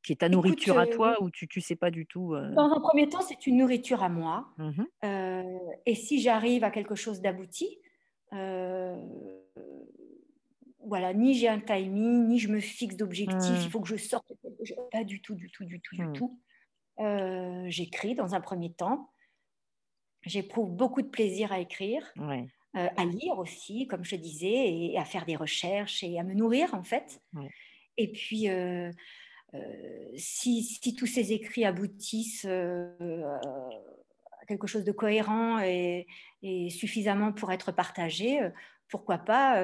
qui est ta nourriture à toi ou tu ne sais pas du tout Dans un premier temps, c'est une nourriture à moi. Mmh et si j'arrive à quelque chose d'abouti, voilà, ni j'ai un timing, ni je me fixe d'objectif, il mmh. faut que je sorte. Pas du tout, du tout, du tout, du mmh. tout. J'écris dans un premier temps. J'éprouve beaucoup de plaisir à écrire, à lire aussi, comme je disais, et à faire des recherches et à me nourrir en fait. Et puis, euh, si, tous ces écrits aboutissent euh, à quelque chose de cohérent et, suffisamment pour être partagé, euh, pourquoi pas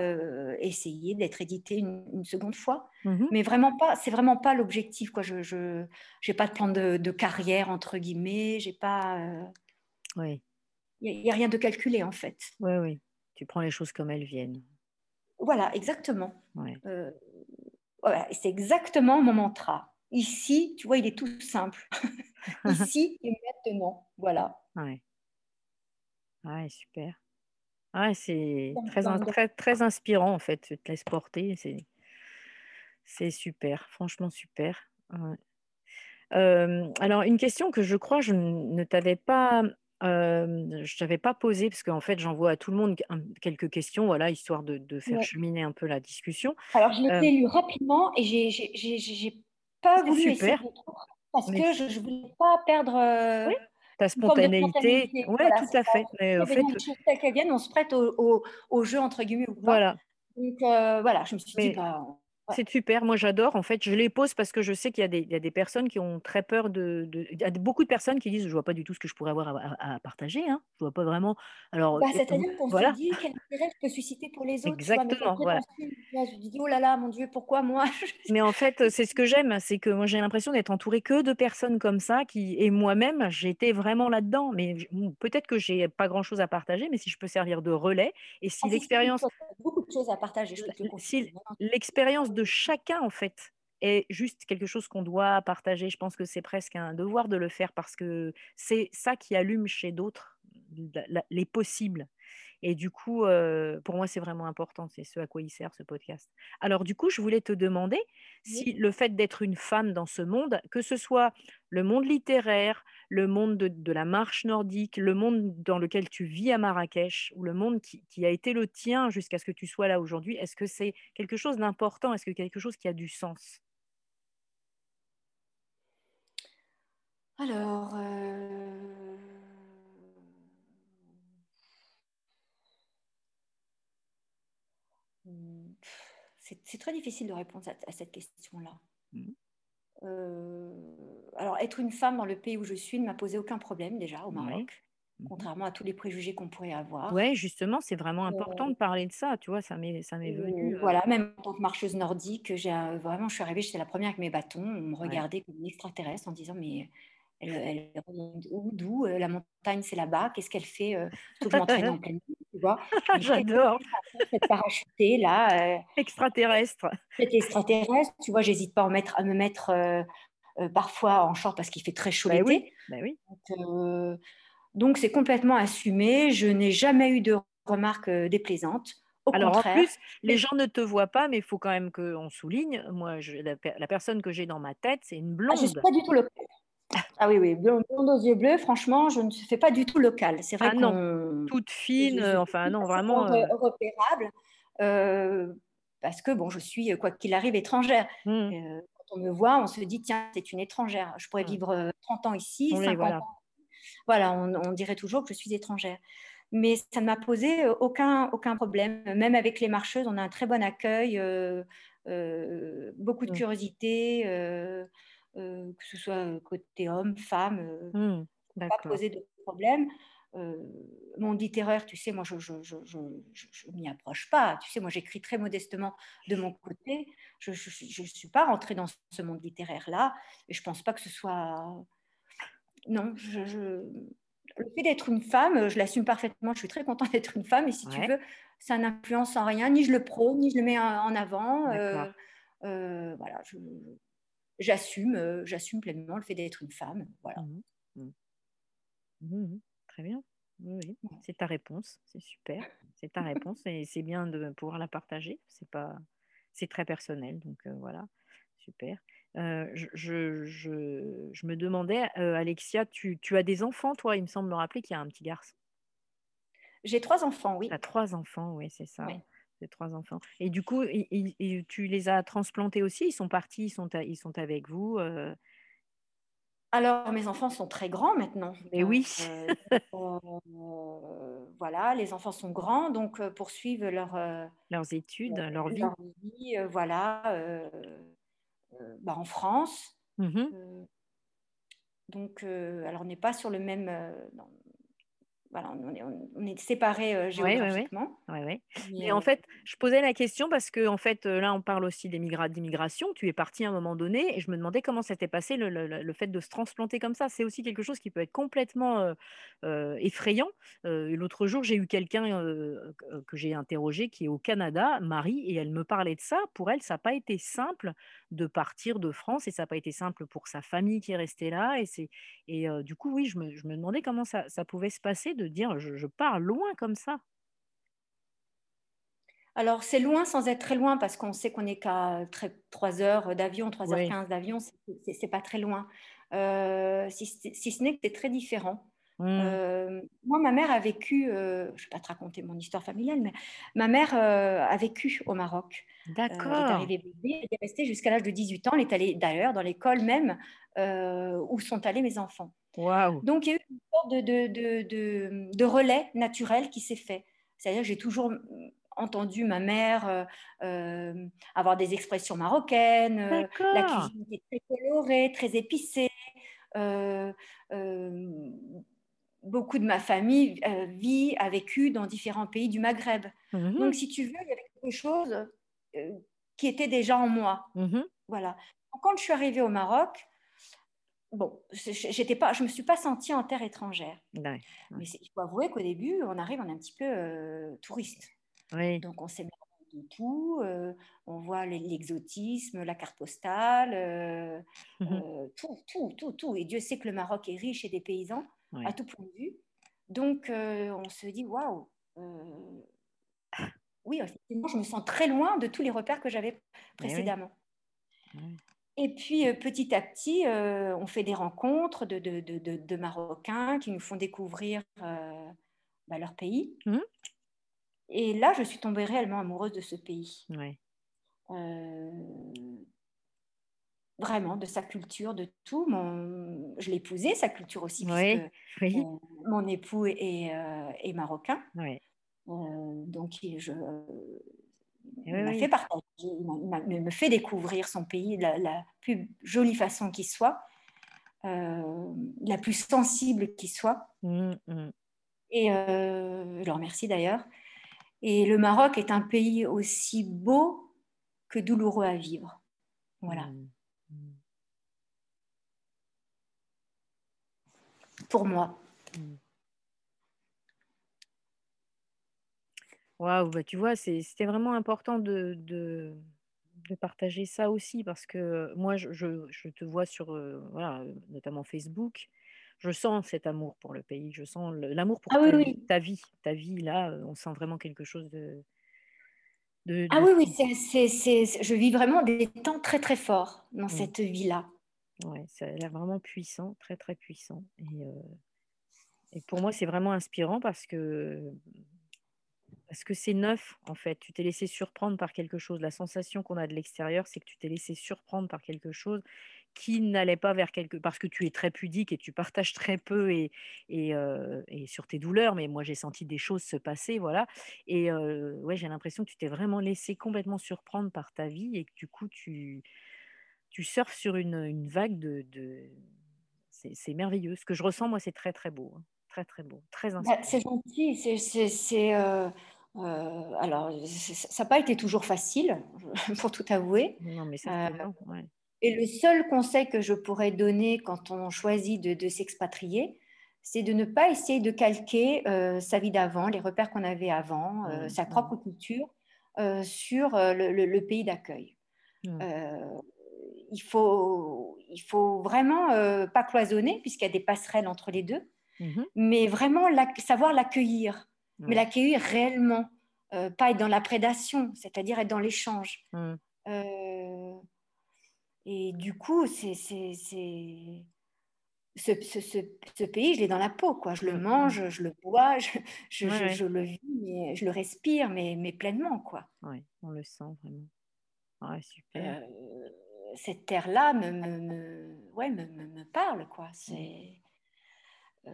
essayer d'être édité une, seconde fois. Mmh Mais vraiment pas, c'est vraiment pas l'objectif. Quoi. Je, j'ai pas de plan de, carrière entre guillemets. J'ai pas. oui. Il n'y a, rien de calculé en fait. Oui, oui. Tu prends les choses comme elles viennent. voilà, exactement. C'est exactement mon mantra. Ici, tu vois, il est tout simple. Ici et maintenant. Voilà. Ouais. Ouais, super. Ouais, c'est très, très, très inspirant en fait. Tu te laisses porter. C'est, c'est super. Franchement, super. alors, une question que je crois je ne t'avais pas, je t'avais pas posée parce qu'en fait, j'envoie à tout le monde quelques questions, voilà, histoire de, de faire cheminer un peu la discussion. Alors, je l'ai lu rapidement et j'ai, pas voulu super. essayer de parce que je ne voulais pas perdre. ta spontanéité. Oui, tout à fait. Mais au fait, on se prête au, au, jeu entre guillemets ou pas. Voilà. Donc voilà, je me suis dit, bah, c'est super, moi j'adore. En fait, je les pose parce que je sais qu'il y, y, a des personnes qui ont très peur de, Il y a beaucoup de personnes qui disent Je ne vois pas du tout ce que je pourrais avoir à, partager. Hein. Je ne vois pas vraiment. Alors, bah, C'est-à-dire qu'on se dit quel intérêt je peux susciter pour les autres. Exactement. voilà. Je me dis Oh là là, mon Dieu, pourquoi moi? Mais en fait, c'est ce que j'aime c'est que moi j'ai l'impression d'être entourée que de personnes comme ça. Qui... Et moi-même, j'étais vraiment là-dedans. Mais peut-être que j'ai pas grand-chose à partager, mais si je peux servir de relais et si ah, l'expérience. Beaucoup de choses à partager, je peux te Si l'expérience de chacun, en fait, est juste quelque chose qu'on doit partager. Je pense que c'est presque un devoir de le faire parce que c'est ça qui allume chez d'autres les possibles. Et du coup, pour moi, c'est vraiment important. C'est ce à quoi il sert ce podcast. Alors, du coup, je voulais te demander si le fait d'être une femme dans ce monde, que ce soit le monde littéraire, le monde de, la marche nordique, le monde dans lequel tu vis à Marrakech, ou le monde qui, qui a été le tien jusqu'à ce que tu sois là aujourd'hui, est-ce que c'est quelque chose d'important? Est-ce que quelque chose qui a du sens? Alors, Mmh, c'est très difficile de répondre à, cette question-là. Mmh. Euh, alors, être une femme dans le pays où je suis ne m'a posé aucun problème déjà au Maroc, mmh. contrairement à tous les préjugés qu'on pourrait avoir. Oui, justement, c'est vraiment important euh, de parler de ça, tu vois, ça m'est venu. Euh. Voilà, même en tant que marcheuse nordique, vraiment, je suis arrivée, j'étais la première avec mes bâtons, on me regardait comme une extraterrestre en disant, mais elle, elle d'où La montagne, c'est là-bas. Qu'est-ce qu'elle fait Tout m'entraîner en pleine nuit, tu vois? J'adore. Cette parachutée là. extraterrestre. Cette extraterrestre, tu vois, j'hésite pas à, mettre, à me mettre parfois en short parce qu'il fait très chaud bah l'été. Oui, bah oui. Donc, c'est complètement assumé. Je n'ai jamais eu de remarques déplaisantes. Au Alors contraire. en plus, les gens ne te voient pas, mais il faut quand même qu'on souligne. Moi, je, la, personne que j'ai dans ma tête, c'est une blonde. Ah, je suis pas du tout le ah oui, oui, blonde, aux yeux bleus, franchement, je ne fais pas du tout local. C'est vrai ah non, toute fine, enfin non, vraiment. Euh... Repérable, euh, parce que bon, je suis, quoi qu'il arrive, étrangère. Mmh. Euh, quand on me voit, on se dit, tiens, c'est une étrangère. Je pourrais mmh. vivre 30 ans ici, 50 voilà. ans. Voilà, on, dirait toujours que je suis étrangère. Mais ça ne m'a posé aucun, aucun problème. Même avec les marcheuses, on a un très bon accueil, beaucoup de mmh. curiosité. Euh, que ce soit côté homme, femme, euh, mmh, pas poser de problème. Euh, mon littéraire, tu sais, moi, je ne m'y approche pas. Tu sais, moi, j'écris très modestement de mon côté. Je ne suis pas rentrée dans ce monde littéraire-là. Et je ne pense pas que ce soit... Non, je, le fait d'être une femme, je l'assume parfaitement. Je suis très contente d'être une femme. Et si tu veux, ça n'influence en rien. Ni je le prône, ni je le mets en avant. voilà, je, j'assume, euh, j'assume pleinement le fait d'être une femme. Voilà. Mmh mmh. Mmh Très bien. Oui, C'est ta réponse, c'est super. C'est ta réponse et c'est bien de pouvoir la partager. C'est pas, c'est très personnel, donc euh, voilà, super. Euh, je, je, je, me demandais, Alexia, tu, tu, as des enfants, toi? Il me semble me rappeler qu'il y a un petit garçon. J'ai trois enfants, oui. Tu as trois enfants, oui, c'est ça. Oui trois enfants. Et du coup, tu les as transplantés aussi? Ils sont partis, ils sont, ils sont avec vous euh? Alors, mes enfants sont très grands maintenant. Mais oui. Euh, euh, voilà, les enfants sont grands, donc poursuivent leur, leurs études, leur vie. Leur vie voilà, bah, en France. Mmh donc, alors, on n'est pas sur le même, voilà, on est, séparés euh, géographiquement. Mais en fait, je posais la question parce que en fait, là, on parle aussi d'immigration. Tu es parti à un moment donné et je me demandais comment s'était passé le, fait de se transplanter comme ça. C'est aussi quelque chose qui peut être complètement effrayant. L'autre jour, j'ai eu quelqu'un que j'ai interrogé qui est au Canada, Marie, et elle me parlait de ça. Pour elle, ça n'a pas été simple de partir de France et ça n'a pas été simple pour sa famille qui est restée là. Et, et du coup, oui, je me, je me demandais comment ça, ça pouvait se passer de dire je, pars loin comme ça alors, c'est loin sans être très loin parce qu'on sait qu'on n'est qu'à 3 heures d'avion, 3h15 d'avion, c'est pas très loin. Euh, si, ce n'est que c'est très différent. Mmh. Euh, moi, ma mère a vécu, euh, je ne vais pas te raconter mon histoire familiale, mais ma mère a vécu au Maroc. D'accord. elle est arrivée bébé, elle est restée jusqu'à l'âge de 18 ans. Elle est allée d'ailleurs dans l'école même où sont allés mes enfants. Donc, il y a eu une sorte de, de, de, de relais naturel qui s'est fait. C'est-à-dire que j'ai toujours entendu ma mère euh, euh, avoir des expressions marocaines, euh, la cuisine qui est très colorée, très épicée. beaucoup de ma famille vit, a vécu dans différents pays du Maghreb. Mmh Donc, si tu veux, il y avait quelque chose qui était déjà en moi. Mmh voilà. quand je suis arrivée au Maroc, bon, j'étais pas, je me suis pas sentie en terre étrangère. Mais il faut avouer qu'au début, on arrive, on est un petit peu euh, touriste. Donc on s'émerveille de tout, euh, on voit l'exotisme, la carte postale, euh, mmh tout, tout, tout, tout. Et Dieu sait que le Maroc est riche et des paysans à tout point de vue. Donc on se dit waouh. Oui, effectivement, je me sens très loin de tous les repères que j'avais précédemment. Et puis, euh, petit à petit, euh, on fait des rencontres de, de, de, de, Marocains qui nous font découvrir euh, bah, leur pays. Mmh. Et là, je suis tombée réellement amoureuse de ce pays. vraiment, de sa culture, de tout. Mon... Je l'ai épousé, sa culture aussi, puisque mon époux est, est marocain. donc, je, m'a fait partager, il, me fait découvrir son pays de la, plus jolie façon qui soit, euh, la plus sensible qui soit. Mmh, mmh. Et euh, je le remercie d'ailleurs. Et le Maroc est un pays aussi beau que douloureux à vivre. Voilà. Mmh, Pour moi. Waouh, bah, tu vois, c'était vraiment important de, de, partager ça aussi parce que moi, je, je- te vois sur, voilà, notamment Facebook, je sens cet amour pour le pays, je sens l'amour pour Ah oui, oui. ta vie, ta vie, là, on sent vraiment quelque chose de, de, Ah oui, oui, c'est, je vis vraiment des temps très, très forts dans mmh. cette vie-là. Ouais, ça a l'air vraiment puissant, très très puissant. Et, et pour moi, c'est vraiment inspirant parce que parce que c'est neuf, en fait. Tu t'es laissé surprendre par quelque chose. La sensation qu'on a de l'extérieur, c'est que tu t'es laissé surprendre par quelque chose qui n'allait pas vers quelque... Parce que tu es très pudique et tu partages très peu et, et, euh, et sur tes douleurs, mais moi j'ai senti des choses se passer, voilà. Et euh, ouais, j'ai l'impression que tu t'es vraiment laissé complètement surprendre par ta vie et que du coup, tu, tu surfes sur une, une vague de... de... C'est merveilleux. Ce que je ressens, moi, c'est très, très beau. Hein. Très, très beau. Très bah, C'est gentil. C'est... Euh, euh, alors, ça n'a pas été toujours facile, pour tout avouer. Non, mais ça, euh, Et le seul conseil que je pourrais donner quand on choisit de, s'expatrier, c'est de ne pas essayer de calquer euh, sa vie d'avant, les repères qu'on avait avant, mmh, sa propre culture, sur le, pays d'accueil. Mmh. il, faut, il faut vraiment pas cloisonner, puisqu'il y a des passerelles entre les deux, mais vraiment savoir l'accueillir mais l'accueillir réellement, euh, pas être dans la prédation, c'est-à-dire être dans l'échange. Mm. Euh, et du coup, c'est, c'est, Ce, ce, ce, pays, je l'ai dans la peau, quoi. Je le mm, mange, mm. je le bois, je, je, je, le vis, mais je le respire, mais, mais pleinement, quoi. Oui, on le sent vraiment. Ouais, super. Euh, cette terre-là me, me, me, ouais, me, me, parle, quoi. C'est euh,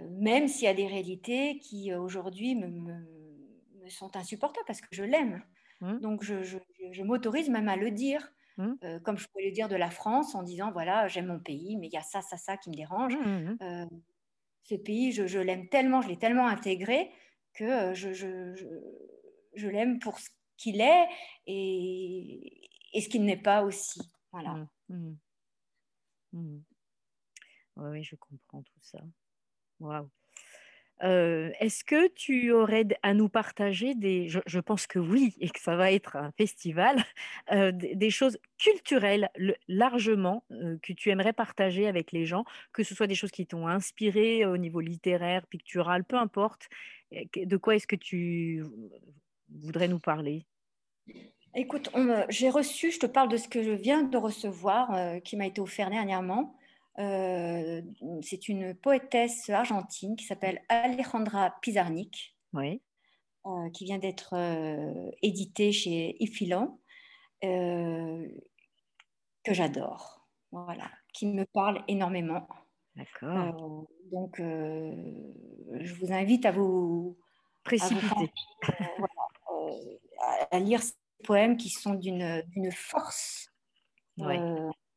même s'il y a des réalités qui euh, aujourd'hui me, me, sont insupportables parce que je l'aime. Mmh. Donc je, je, m'autorise même à le dire, mmh. euh, comme je pourrais le dire de la France en disant voilà, j'aime mon pays, mais il y a ça, ça, ça qui me dérange. Mmh, ce pays, je, l'aime tellement, je l'ai tellement intégré que je, l'aime pour ce qu'il est et, et ce qu'il n'est pas aussi. Voilà. Oui, je comprends tout ça. Euh, est-ce que tu aurais à nous partager des, je, pense que oui, et que ça va être un festival, euh, des, choses culturelles largement euh, que tu aimerais partager avec les gens, que ce soit des choses qui t'ont inspiré au niveau littéraire, pictural, peu importe. De quoi est-ce que tu voudrais nous parler? Écoute, j'ai reçu, je te parle de ce que je viens de recevoir, qui m'a été offert dernièrement. Euh, c'est une poétesse argentine qui s'appelle Alejandra Pizarnik, oui. Euh, qui vient d'être euh, éditée chez Ifilan, que j'adore, voilà, qui me parle énormément. D'accord. donc, je vous invite à vous précipiter, à, lire ces poèmes qui sont d'une force. Oui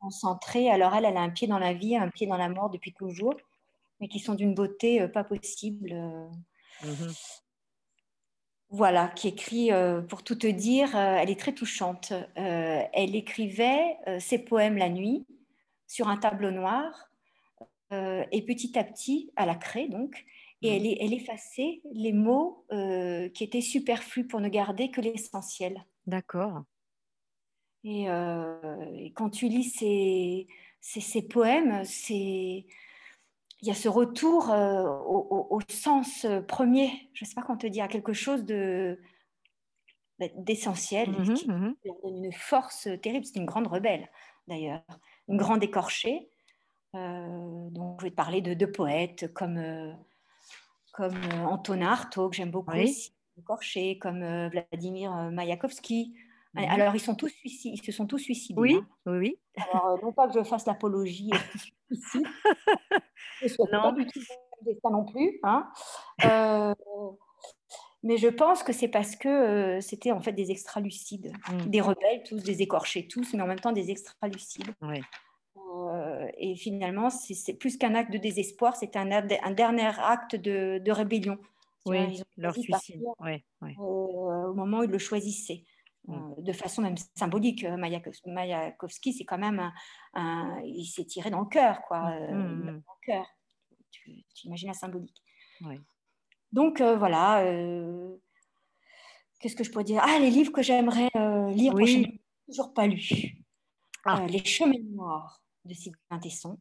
concentrées. Alors elle, elle a un pied dans la vie, un pied dans la mort depuis toujours, mais qui sont d'une beauté euh, pas possible. Euh. Mm-hmm. Voilà, qui écrit, euh, pour tout te dire, elle est très touchante. elle écrivait ses poèmes la nuit sur un tableau noir et petit à petit, à la craie donc, et elle, mm-hmm. elle effaçait les mots qui étaient superflus pour ne garder que l'essentiel. D'accord. Euh, et, quand tu lis ces, ces, poèmes, il y a ce retour euh, au, sens premier, je ne sais pas comment te dire, quelque chose de bah, d'essentiel, mmh qui mmh donne une force terrible. C'est une grande rebelle, d'ailleurs, une grande écorchée. Euh, donc, je vais te parler de deux poètes comme, comme Antonin Artaud, que j'aime beaucoup aussi, écorché, comme Vladimir Mayakovsky, Mhm. Alors, ils, sont tous ils se sont tous suicidés. Oui, hein. oui, oui. Alors, euh, non pas que je fasse l'apologie ici, je ne pas du tout ça non plus. Hein. Euh, mais je pense que c'est parce que euh, c'était en fait des extra-lucides, mm. des rebelles tous, des écorchés tous, mais en même temps des extra-lucides. Oui. et finalement, c'est plus qu'un acte de désespoir, c'est un, un, dernier acte de, de rébellion. Oui, leur suicide. au moment où ils le choisissaient. Mm. Euh, de façon même symbolique. Euh, Mayakovsky, c'est quand même un, il s'est tiré dans le cœur, quoi. Mm. Euh, mm, dans le cœur. Tu, imagines la symbolique. Donc voilà. Qu'est-ce que je pourrais dire? Ah, les livres que j'aimerais lire oui. toujours pas lus. Ah. les chemins noirs de Sylvain Tesson.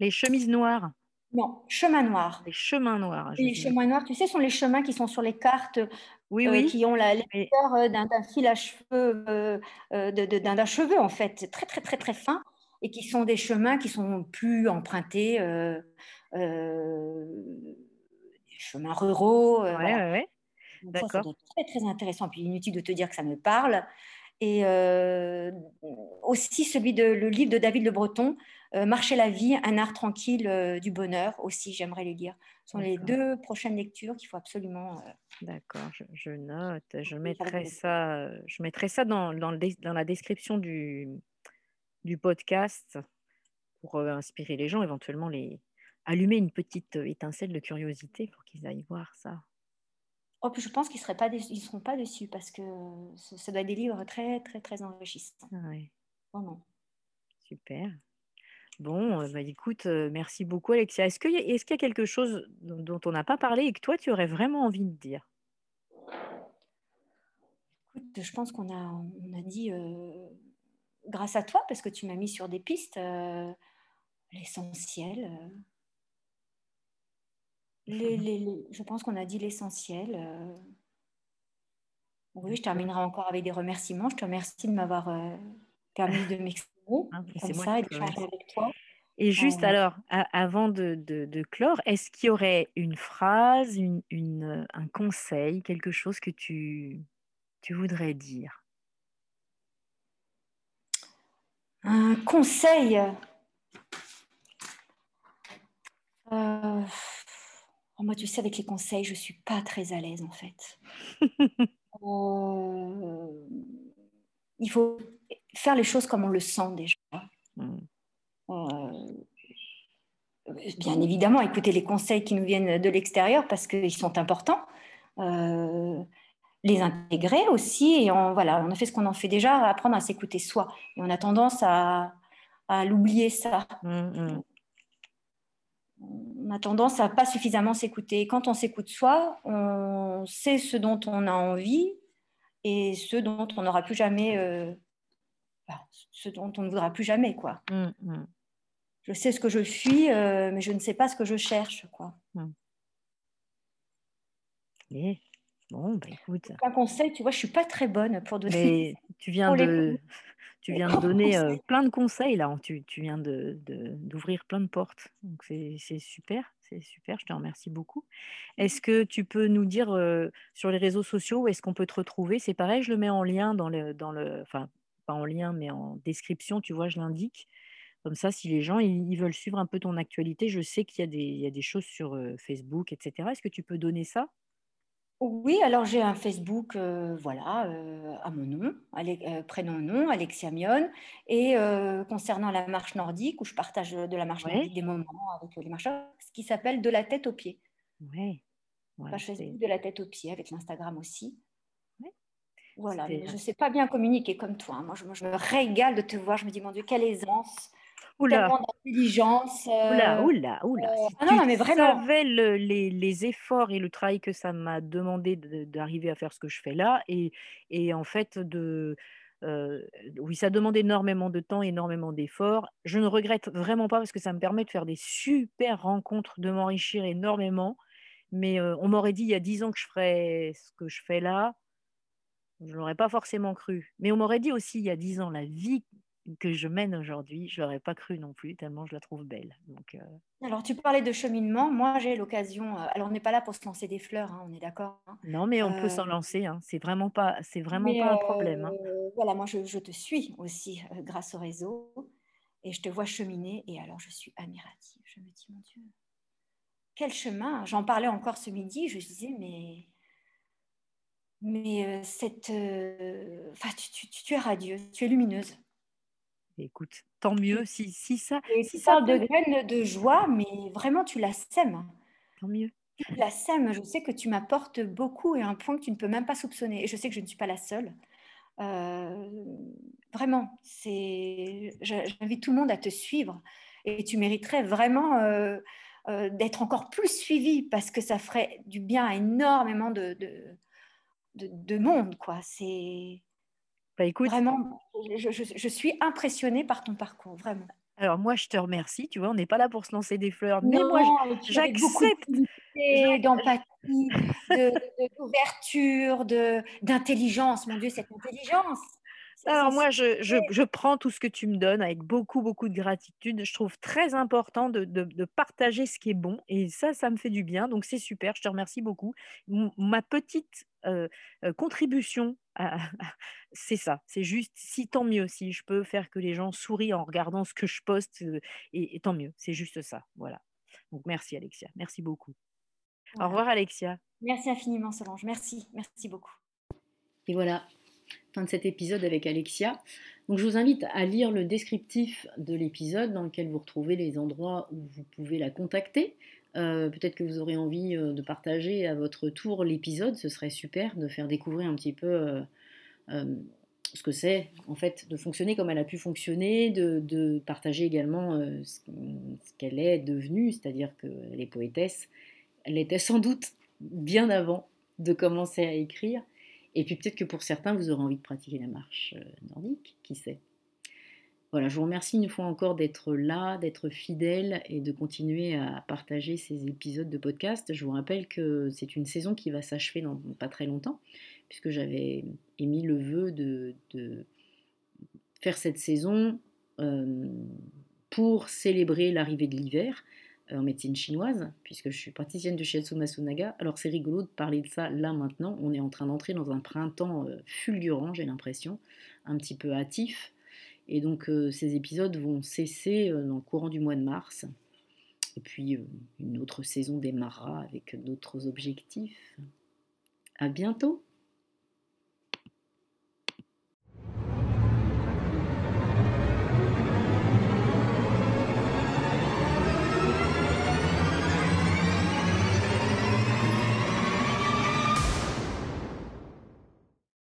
Les chemises noires. Non, chemin noir. Les chemins noirs. Les chemins noirs, tu sais, sont les chemins qui sont sur les cartes oui, oui. qui ont la l'épaisseur euh, d'un fil à cheveux, euh, euh, d'un cheveu en fait, très très très très fin, et qui sont des chemins qui sont plus empruntés, chemins ruraux. Ouais, ouais, ouais. D'accord. Très très intéressant. Puis inutile de te dire que ça me parle. Et aussi celui de le livre de David Le Breton, Marcher la vie, un art tranquille du bonheur. Aussi, j'aimerais les lire. Ce sont les deux prochaines lectures qu'il faut absolument D'accord, je, note. Je mettrai ça, je mettrai ça dans, dans, dans la description du, du podcast pour inspirer les gens, éventuellement les allumer une petite étincelle de curiosité pour qu'ils aillent voir ça. Oh, je pense qu'ils ne ils seront pas dessus parce que ça doit être des livres très, très, très enrichissants. Vraiment. Super. Bon, bah, écoute, merci beaucoup Alexia. Est-ce qu'il y, est y, a quelque chose dont, on n'a pas parlé et que toi, tu aurais vraiment envie de dire? Écoute, je pense qu'on a, on a dit, grâce à toi, parce que tu m'as mis sur des pistes, l'essentiel. je pense qu'on a dit l'essentiel. Oui, je terminerai encore avec des remerciements. Je te remercie de m'avoir permis de m'exprimer Hein, comme ça et avec toi. Et juste alors, avant de, de, clore, est-ce qu'il y aurait une phrase, une, une, un conseil, quelque chose que tu, tu voudrais dire? Un conseil? Euh, oh, Moi, tu sais, avec les conseils, je ne suis pas très à l'aise en fait. euh... Il faut faire les choses comme on le sent déjà. Mm. Euh, bien évidemment, écouter les conseils qui nous viennent de l'extérieur parce qu'ils sont importants. Euh, les intégrer aussi. Et on, voilà, on a fait ce qu'on en fait déjà, apprendre à s'écouter soi. Et on a tendance à, à l'oublier, ça. Mmh, mmh. On a tendance à pas suffisamment s'écouter. Quand on s'écoute soi, on sait ce dont on a envie et ce dont on n'aura plus jamais, euh, ce dont on ne voudra plus jamais, quoi. Mmh, je sais ce que je suis, euh, mais je ne sais pas ce que je cherche, quoi. Et Bon, bah écoute. Un conseil, tu vois, je suis pas très bonne pour donner. Mais tu viens de, tu viens de donner euh, plein de conseils là. Tu, tu viens de, d'ouvrir plein de portes. Donc c'est, super, c'est super. Je te remercie beaucoup. Est-ce que tu peux nous dire euh, sur les réseaux sociaux où est-ce qu'on peut te retrouver? C'est pareil, je le mets en lien dans le, dans le, enfin pas en lien, mais en description. Tu vois, je l'indique. Comme ça, si les gens ils, veulent suivre un peu ton actualité, je sais qu'il y a des, il y a des choses sur euh, Facebook, etc. Est-ce que tu peux donner ça? Oui, alors j'ai un Facebook, euh, voilà, euh, à mon nom, euh, prénom-nom, Alexia Mion. Et concernant la marche nordique, où je partage de la marche nordique des moments avec les marcheurs, ce qui s'appelle De la tête aux pieds. Oui. Page Facebook De la tête aux pieds, avec l'Instagram aussi. Voilà, je ne sais pas bien communiquer comme toi. Hein. Moi, je, me régale de te voir. Je me dis, mon Dieu, quelle aisance oula. d'intelligence. Oula, oula, oula. Si ah non, mais vraiment. savais les, les, efforts et le travail que ça m'a demandé d'arriver à faire ce que je fais là, et, et en fait, de, oui, ça demande énormément de temps, énormément d'efforts. Je ne regrette vraiment pas parce que ça me permet de faire des super rencontres, de m'enrichir énormément. Mais on m'aurait dit il y a dix ans que je ferais ce que je fais là. Je n'aurais pas forcément cru. Mais on m'aurait dit aussi il y a dix ans, la vie que je mène aujourd'hui, je l'aurais pas cru non plus, tellement je la trouve belle. Donc, euh Alors, tu parlais de cheminement. Moi, j'ai l'occasion. Euh, alors, on n'est pas là pour se lancer des fleurs, hein, on est d'accord hein. Non, mais on peut s'en euh lancer. Hein. C'est vraiment pas, c'est vraiment pas un problème. Voilà, moi, je, te suis aussi grâce au réseau et je te vois cheminer. Et alors, je suis admirative. Je me dis, mon Dieu, quel chemin J'en parlais encore ce midi. Je disais, mais mais cette, enfin, tu, tu, es radieuse, tu es lumineuse. Écoute, tant mieux si, si ça. Et si tu ça parles de graines de joie, mais vraiment tu la sèmes. Tant mieux. Tu la sèmes. Je sais que tu m'apportes beaucoup et un point que tu ne peux même pas soupçonner. Et je sais que je ne suis pas la seule. Euh, vraiment, c'est. J'invite tout le monde à te suivre et tu mériterais vraiment euh, euh, d'être encore plus suivi parce que ça ferait du bien à énormément de, de, de monde, quoi. C'est bah, écoute, vraiment, je, suis impressionnée par ton parcours, vraiment. Alors moi, je te remercie. Tu vois, on n'est pas là pour se lancer des fleurs, mais moi, j'accepte d'empathie, d'ouverture, de, d'intelligence. Mon Dieu, cette intelligence. Alors moi, je, je, prends tout ce que tu me donnes avec beaucoup, beaucoup de gratitude. Je trouve très important de, de, partager ce qui est bon et ça, ça me fait du bien. Donc c'est super, je te remercie beaucoup. ma petite euh, euh, contribution, c'est ça, c'est juste, si tant mieux, si je peux faire que les gens sourient en regardant ce que je poste, euh, et, tant mieux, c'est juste ça. Voilà. Donc merci Alexia, merci beaucoup. Au revoir Alexia. Merci infiniment Solange, merci, merci beaucoup. Et voilà, fin de cet épisode avec Alexia. Donc je vous invite à lire le descriptif de l'épisode dans lequel vous retrouvez les endroits où vous pouvez la contacter. Euh, peut-être que vous aurez envie euh, de partager à votre tour l'épisode, ce serait super de faire découvrir un petit peu euh, ce que c'est en fait de fonctionner comme elle a pu fonctionner, de, partager également ce, qu'elle est devenue, c'est-à-dire qu'elle est poétesse, elle était sans doute bien avant de commencer à écrire, et puis peut-être que pour certains, vous aurez envie de pratiquer la marche nordique, qui sait? Voilà, je vous remercie une fois encore d'être là, d'être fidèle et de continuer à partager ces épisodes de podcast. Je vous rappelle que c'est une saison qui va s'achever dans pas très longtemps, puisque j'avais émis le vœu de, faire cette saison euh, pour célébrer l'arrivée de l'hiver en médecine chinoise, puisque je suis praticienne de Shiatsu Masunaga. Alors c'est rigolo de parler de ça là maintenant. On est en train d'entrer dans un printemps euh, fulgurant, j'ai l'impression, un petit peu hâtif. Et donc euh, ces épisodes vont cesser euh, dans le courant du mois de mars. Et puis une autre saison démarrera avec d'autres objectifs. À bientôt